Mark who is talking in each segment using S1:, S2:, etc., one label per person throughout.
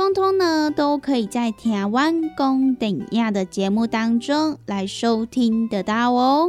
S1: 通通呢，都可以在台湾公等亚的节目当中来收听得到哦。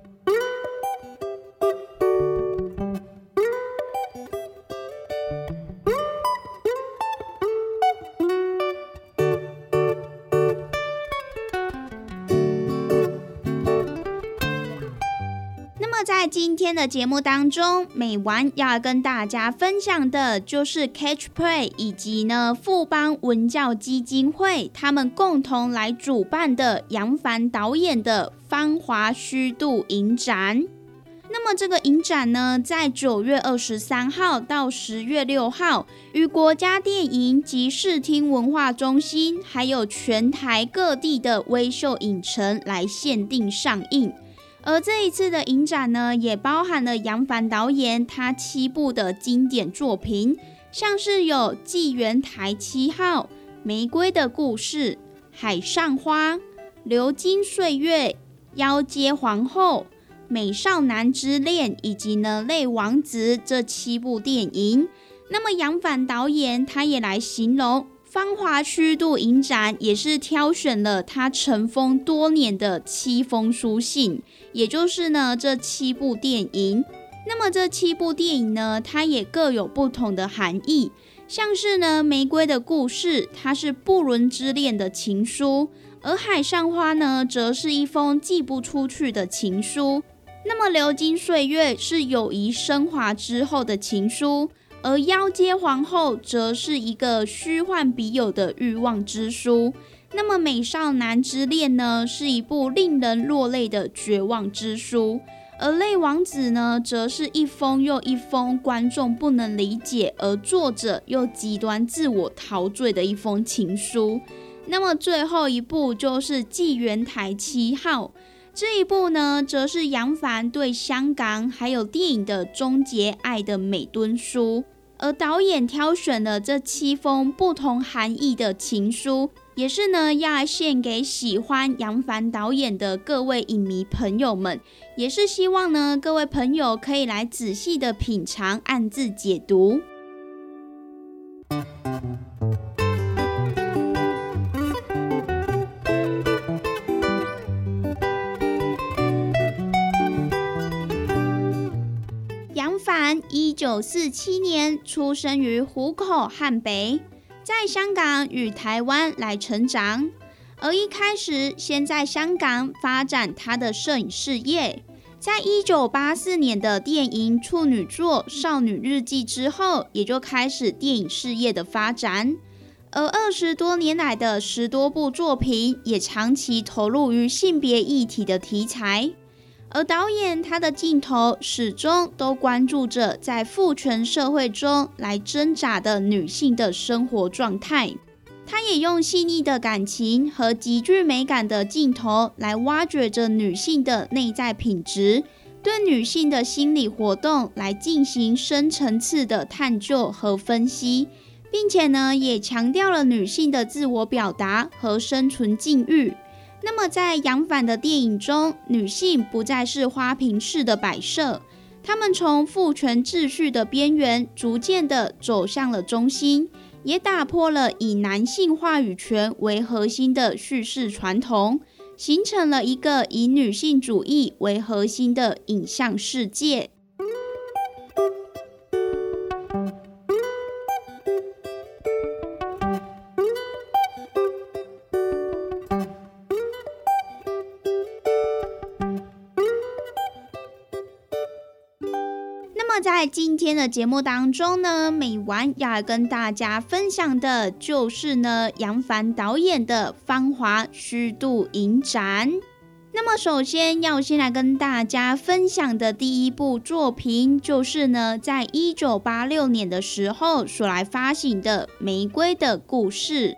S1: 今天的节目当中，美玩要跟大家分享的就是 Catch Play 以及呢富邦文教基金会他们共同来主办的杨凡导演的《芳华虚度》影展。那么这个影展呢，在九月二十三号到十月六号，与国家电影及视听文化中心，还有全台各地的微秀影城来限定上映。而这一次的影展呢，也包含了杨凡导演他七部的经典作品，像是有《纪元台七号》《玫瑰的故事》《海上花》《流金岁月》《妖街皇后》《美少男之恋》以及呢《泪王子》这七部电影。那么杨凡导演他也来形容。芳华虚度影展也是挑选了他尘封多年的七封书信，也就是呢这七部电影。那么这七部电影呢，它也各有不同的含义。像是呢《玫瑰的故事》，它是不伦之恋的情书；而《海上花》呢，则是一封寄不出去的情书。那么《流金岁月》是友谊升华之后的情书。而妖阶皇后则是一个虚幻笔友的欲望之书，那么美少男之恋呢，是一部令人落泪的绝望之书，而泪王子呢，则是一封又一封观众不能理解，而作者又极端自我陶醉的一封情书。那么最后一部就是纪元台七号，这一部呢，则是杨凡对香港还有电影的终结爱的美敦书。而导演挑选的这七封不同含义的情书，也是呢要献给喜欢杨凡导演的各位影迷朋友们，也是希望呢各位朋友可以来仔细的品尝，暗自解读。一九四七年出生于湖口汉北，在香港与台湾来成长。而一开始先在香港发展他的摄影事业，在一九八四年的电影处女作《少女日记》之后，也就开始电影事业的发展。而二十多年来的十多部作品，也长期投入于性别议题的题材。而导演他的镜头始终都关注着在父权社会中来挣扎的女性的生活状态，他也用细腻的感情和极具美感的镜头来挖掘着女性的内在品质，对女性的心理活动来进行深层次的探究和分析，并且呢，也强调了女性的自我表达和生存境遇。那么，在杨凡的电影中，女性不再是花瓶式的摆设，她们从父权秩序的边缘逐渐的走向了中心，也打破了以男性话语权为核心的叙事传统，形成了一个以女性主义为核心的影像世界。在今天的节目当中呢，美完要来跟大家分享的就是呢杨凡导演的《芳华虚度影展》。那么，首先要先来跟大家分享的第一部作品，就是呢在一九八六年的时候所来发行的《玫瑰的故事》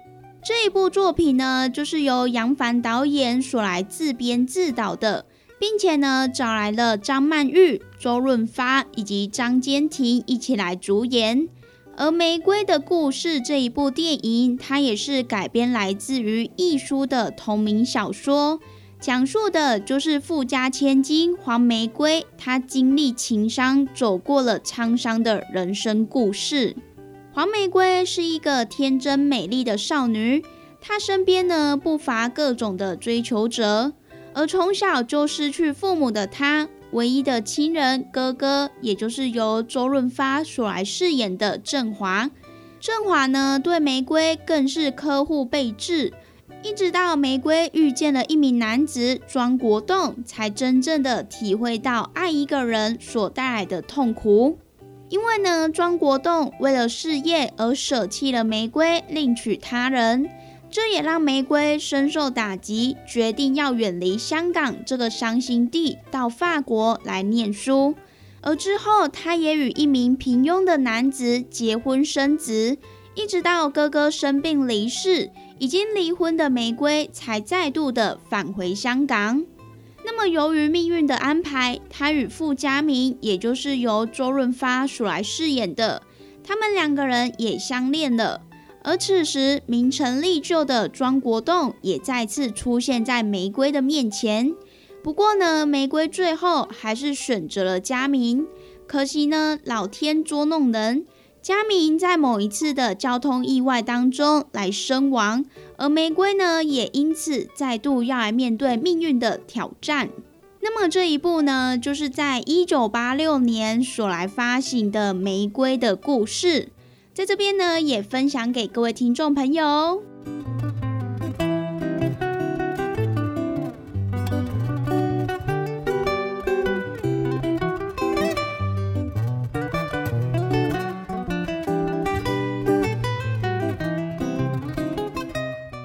S1: 这一部作品呢，就是由杨凡导演所来自编自导的。并且呢，找来了张曼玉、周润发以及张坚庭一起来主演。而《玫瑰的故事》这一部电影，它也是改编来自于一书的同名小说，讲述的就是富家千金黄玫瑰，她经历情伤，走过了沧桑的人生故事。黄玫瑰是一个天真美丽的少女，她身边呢不乏各种的追求者。而从小就失去父母的他，唯一的亲人哥哥，也就是由周润发所来饰演的振华。振华呢，对玫瑰更是呵护备至，一直到玫瑰遇见了一名男子庄国栋，才真正的体会到爱一个人所带来的痛苦。因为呢，庄国栋为了事业而舍弃了玫瑰，另娶他人。这也让玫瑰深受打击，决定要远离香港这个伤心地，到法国来念书。而之后，他也与一名平庸的男子结婚生子，一直到哥哥生病离世，已经离婚的玫瑰才再度的返回香港。那么，由于命运的安排，他与傅家明，也就是由周润发所来饰演的，他们两个人也相恋了。而此时，名成利就的庄国栋也再次出现在玫瑰的面前。不过呢，玫瑰最后还是选择了佳明。可惜呢，老天捉弄人，佳明在某一次的交通意外当中来身亡，而玫瑰呢，也因此再度要来面对命运的挑战。那么这一部呢，就是在一九八六年所来发行的《玫瑰的故事》。在这边呢，也分享给各位听众朋友。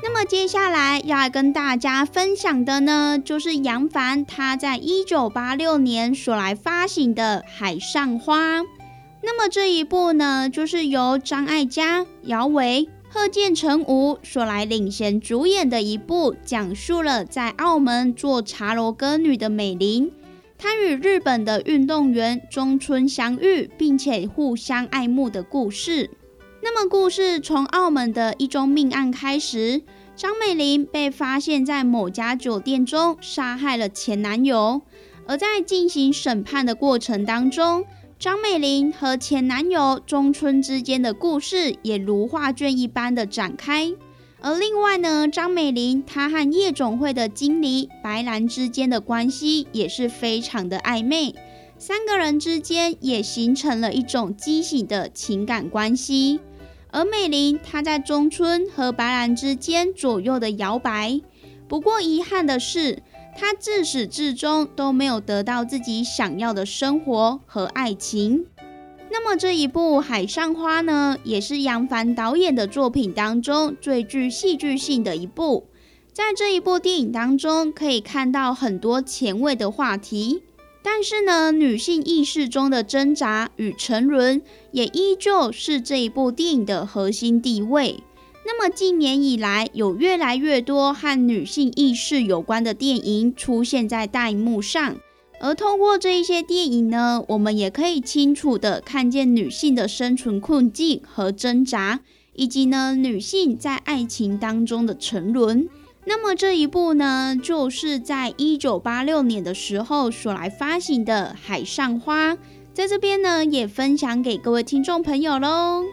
S1: 那么接下来要来跟大家分享的呢，就是杨凡他在一九八六年所来发行的《海上花》。那么这一部呢，就是由张艾嘉、姚维、贺建成武所来领衔主演的一部，讲述了在澳门做茶楼歌女的美玲，她与日本的运动员中村相遇，并且互相爱慕的故事。那么故事从澳门的一宗命案开始，张美玲被发现在某家酒店中杀害了前男友，而在进行审判的过程当中。张美玲和前男友中村之间的故事也如画卷一般的展开，而另外呢，张美玲她和夜总会的经理白兰之间的关系也是非常的暧昧，三个人之间也形成了一种畸形的情感关系。而美玲她在中村和白兰之间左右的摇摆，不过遗憾的是。他自始至终都没有得到自己想要的生活和爱情。那么这一部《海上花》呢，也是杨凡导演的作品当中最具戏剧性的一部。在这一部电影当中，可以看到很多前卫的话题，但是呢，女性意识中的挣扎与沉沦，也依旧是这一部电影的核心地位。那么近年以来，有越来越多和女性意识有关的电影出现在大荧幕上，而通过这一些电影呢，我们也可以清楚的看见女性的生存困境和挣扎，以及呢女性在爱情当中的沉沦。那么这一部呢，就是在一九八六年的时候所来发行的《海上花》，在这边呢也分享给各位听众朋友喽。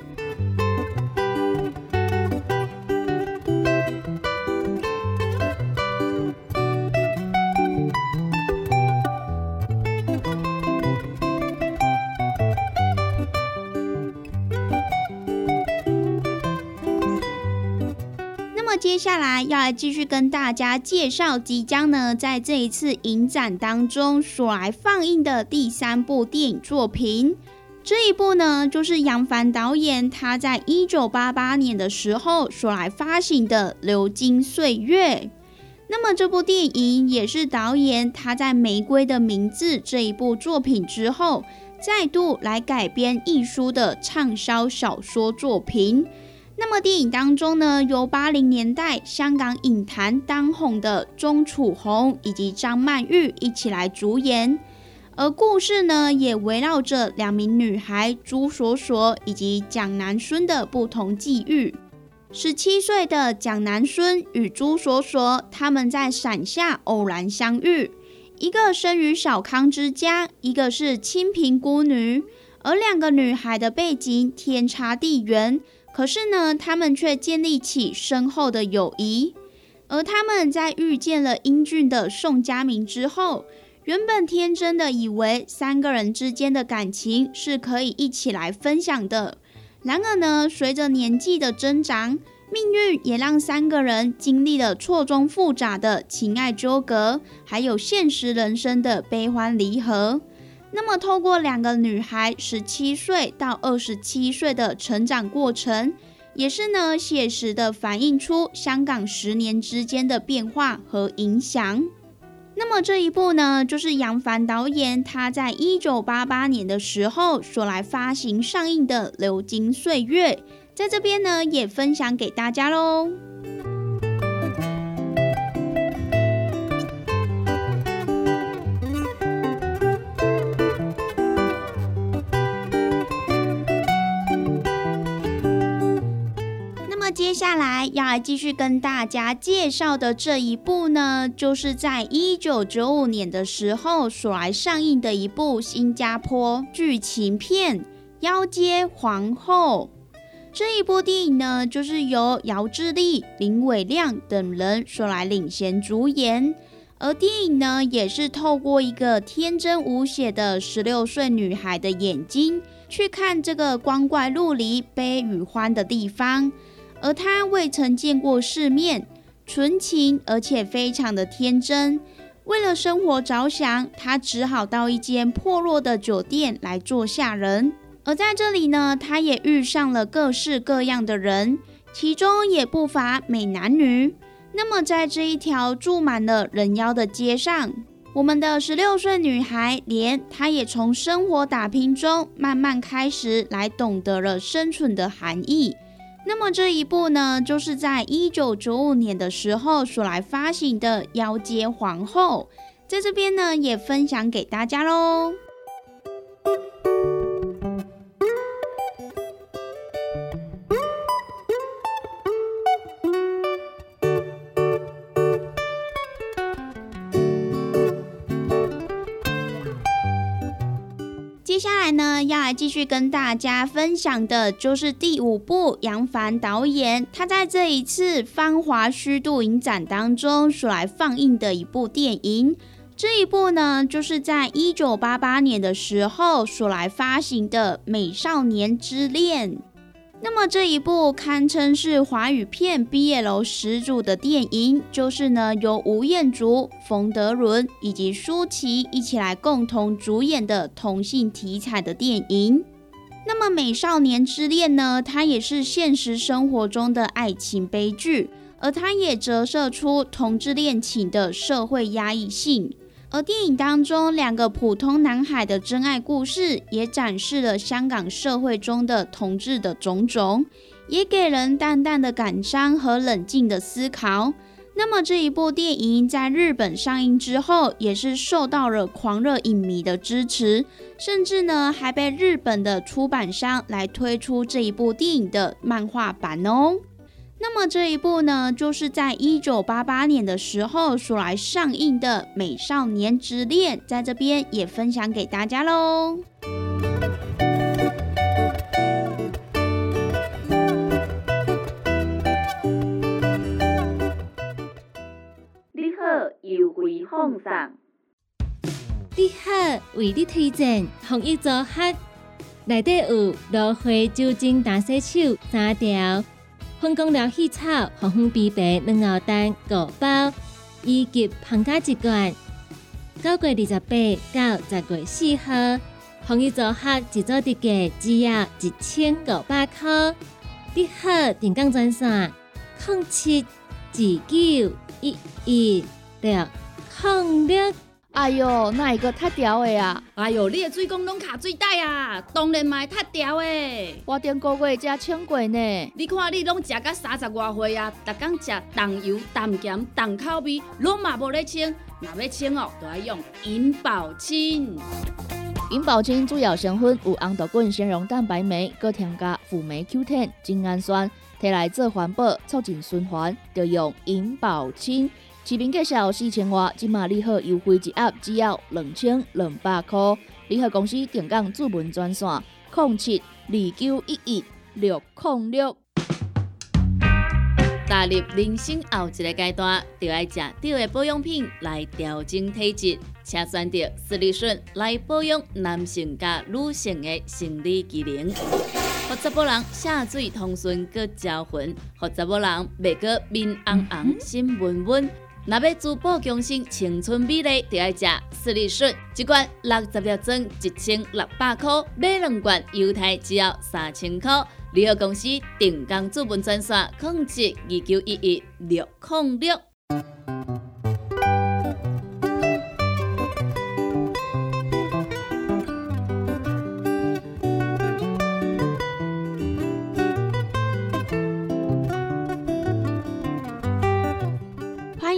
S1: 接下来要来继续跟大家介绍即将呢在这一次影展当中所来放映的第三部电影作品。这一部呢就是杨凡导演他在一九八八年的时候所来发行的《流金岁月》。那么这部电影也是导演他在《玫瑰的名字》这一部作品之后，再度来改编一书的畅销小说作品。那么电影当中呢，由八零年代香港影坛当红的钟楚红以及张曼玉一起来主演，而故事呢也围绕着两名女孩朱锁锁以及蒋南孙的不同际遇。十七岁的蒋南孙与朱锁锁，他们在伞下偶然相遇，一个生于小康之家，一个是清贫孤女，而两个女孩的背景天差地远。可是呢，他们却建立起深厚的友谊。而他们在遇见了英俊的宋佳明之后，原本天真的以为三个人之间的感情是可以一起来分享的。然而呢，随着年纪的增长，命运也让三个人经历了错综复杂的情爱纠葛，还有现实人生的悲欢离合。那么，透过两个女孩十七岁到二十七岁的成长过程，也是呢写实的反映出香港十年之间的变化和影响。那么这一部呢，就是杨凡导演他在一九八八年的时候所来发行上映的《流金岁月》，在这边呢也分享给大家喽。下来要来继续跟大家介绍的这一部呢，就是在一九九五年的时候所来上映的一部新加坡剧情片《妖街皇后》。这一部电影呢，就是由姚志力、林伟亮等人所来领衔主演，而电影呢，也是透过一个天真无邪的十六岁女孩的眼睛，去看这个光怪陆离、悲与欢的地方。而他未曾见过世面，纯情而且非常的天真。为了生活着想，他只好到一间破落的酒店来做下人。而在这里呢，他也遇上了各式各样的人，其中也不乏美男女。那么，在这一条住满了人妖的街上，我们的十六岁女孩莲，她也从生活打拼中慢慢开始来懂得了生存的含义。那么这一部呢，就是在一九九五年的时候所来发行的《妖街皇后》，在这边呢也分享给大家喽。呢，要来继续跟大家分享的，就是第五部杨凡导演他在这一次芳华虚度影展当中所来放映的一部电影。这一部呢，就是在一九八八年的时候所来发行的《美少年之恋》。那么这一部堪称是华语片毕业楼始祖的电影，就是呢由吴彦祖、冯德伦以及舒淇一起来共同主演的同性题材的电影。那么《美少年之恋》呢，它也是现实生活中的爱情悲剧，而它也折射出同志恋情的社会压抑性。而电影当中两个普通男孩的真爱故事，也展示了香港社会中的同志的种种，也给人淡淡的感伤和冷静的思考。那么这一部电影在日本上映之后，也是受到了狂热影迷的支持，甚至呢还被日本的出版商来推出这一部电影的漫画版哦。那么这一部呢，就是在一九八八年的时候所来上映的《美少年之恋》，在这边也分享给大家喽。
S2: 你好优惠放送，你好，为你推荐红衣组合，内底有芦荟酒精打洗手三条，分工疗气草红红枇杷两熬蛋五包，以及胖加一罐。九月二十八到十月四号，红衣组合一组特价只要一千五百块。你好，电工专线：零七二九一一。六空六，
S3: 哎哟，那一个太屌的啊！
S4: 哎哟，你的水工拢卡水袋啊，当然嘛太屌的。
S3: 我顶个月才称过呢。
S4: 你看你拢食到三十外岁啊，逐天食重油、重咸、重口味，拢嘛无咧称。若要称哦，就要用银保清。
S3: 银保清主要成分有红豆滚、纤溶蛋白酶，搁添加辅酶 Q10、精氨酸，摕来做环保、促进循环，就用银保清。市面介绍四千瓦，今马利好优惠一盒只要两千两百块。利好公司定岗主文专线：零七二九一一六零六。
S5: 踏入人生后一个阶段，就要食对的保养品来调整体质，请选择斯利顺来保养男性加女性的生理机能。或者某人下水通顺个招魂，或者某人袂个面红红心温温。若要珠宝更新青春美丽，就要食斯利顺，一罐六十粒装，一千六百块；买两罐，犹太只要三千块。联合公司定岗资本专线：控制二九一一六零六。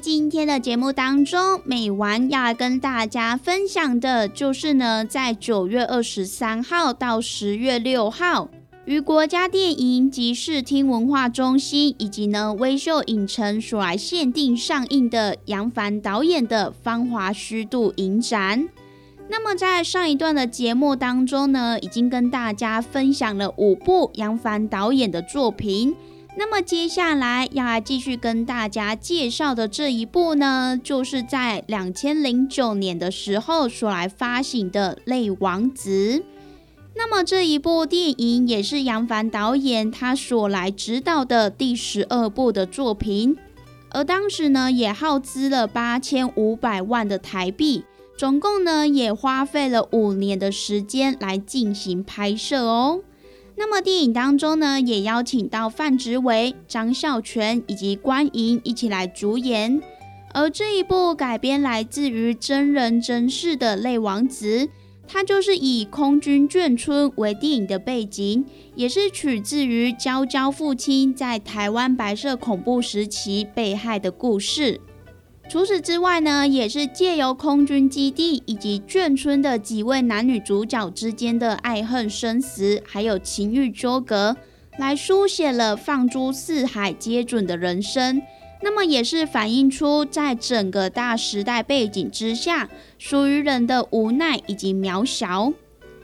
S1: 今天的节目当中，美完要跟大家分享的就是呢，在九月二十三号到十月六号，于国家电影及视听文化中心以及呢微秀影城所来限定上映的杨凡导演的《芳华虚度》影展。那么在上一段的节目当中呢，已经跟大家分享了五部杨凡导演的作品。那么接下来要来继续跟大家介绍的这一部呢，就是在两千零九年的时候所来发行的《泪王子》。那么这一部电影也是杨凡导演他所来指导的第十二部的作品，而当时呢也耗资了八千五百万的台币，总共呢也花费了五年的时间来进行拍摄哦。那么电影当中呢，也邀请到范植伟、张孝全以及关莹一起来主演。而这一部改编来自于真人真事的《泪王子》，它就是以空军眷村为电影的背景，也是取自于娇娇父亲在台湾白色恐怖时期被害的故事。除此之外呢，也是借由空军基地以及眷村的几位男女主角之间的爱恨生死，还有情欲纠葛，来书写了放诸四海皆准的人生。那么也是反映出在整个大时代背景之下，属于人的无奈以及渺小。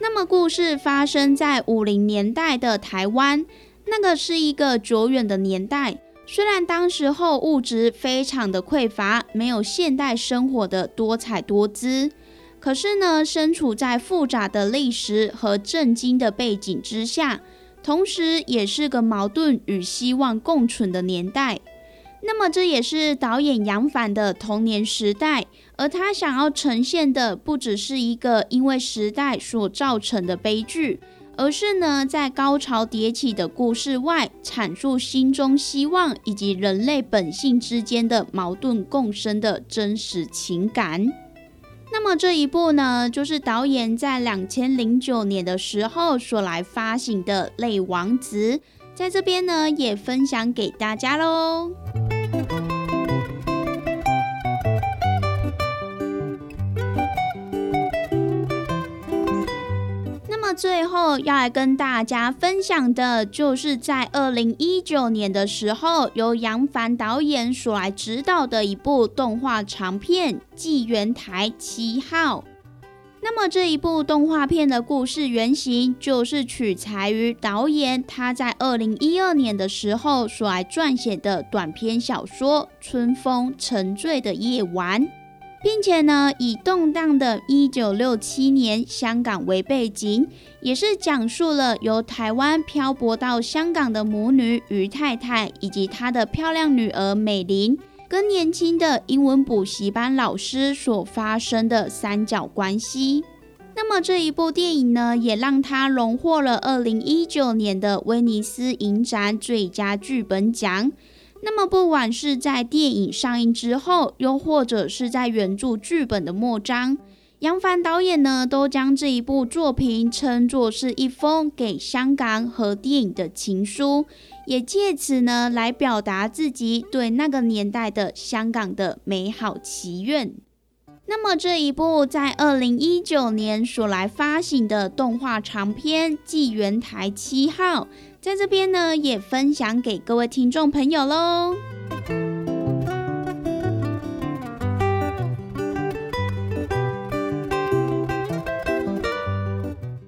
S1: 那么故事发生在五零年代的台湾，那个是一个久远的年代。虽然当时候物质非常的匮乏，没有现代生活的多彩多姿，可是呢，身处在复杂的历史和震惊的背景之下，同时也是个矛盾与希望共存的年代。那么，这也是导演杨凡的童年时代，而他想要呈现的，不只是一个因为时代所造成的悲剧。而是呢，在高潮迭起的故事外，阐述心中希望以及人类本性之间的矛盾共生的真实情感。那么这一部呢，就是导演在两千零九年的时候所来发行的《泪王子》，在这边呢也分享给大家喽。那最后要来跟大家分享的，就是在二零一九年的时候，由杨凡导演所来指导的一部动画长片《纪元台七号》。那么这一部动画片的故事原型，就是取材于导演他在二零一二年的时候所来撰写的短篇小说《春风沉醉的夜晚》。并且呢，以动荡的1967年香港为背景，也是讲述了由台湾漂泊到香港的母女于太太，以及她的漂亮女儿美玲，跟年轻的英文补习班老师所发生的三角关系。那么这一部电影呢，也让他荣获了2019年的威尼斯影展最佳剧本奖。那么，不管是在电影上映之后，又或者是在原著剧本的末章，杨凡导演呢，都将这一部作品称作是一封给香港和电影的情书，也借此呢，来表达自己对那个年代的香港的美好祈愿。那么，这一部在二零一九年所来发行的动画长片《纪元台七号》。在这边呢，也分享给各位听众朋友喽。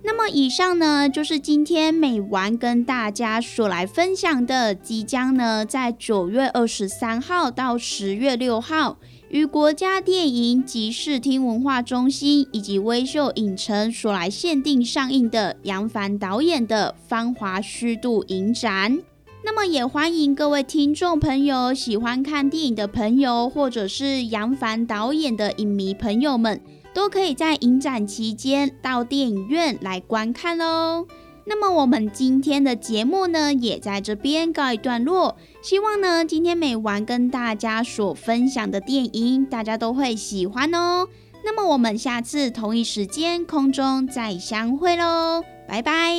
S1: 那么以上呢，就是今天美完跟大家所来分享的，即将呢在九月二十三号到十月六号。与国家电影及视听文化中心以及微秀影城所来限定上映的杨凡导演的《芳华虚度》影展，那么也欢迎各位听众朋友、喜欢看电影的朋友，或者是杨凡导演的影迷朋友们，都可以在影展期间到电影院来观看哦。那么我们今天的节目呢，也在这边告一段落。希望呢，今天每晚跟大家所分享的电影，大家都会喜欢哦。那么我们下次同一时间空中再相会喽，拜拜。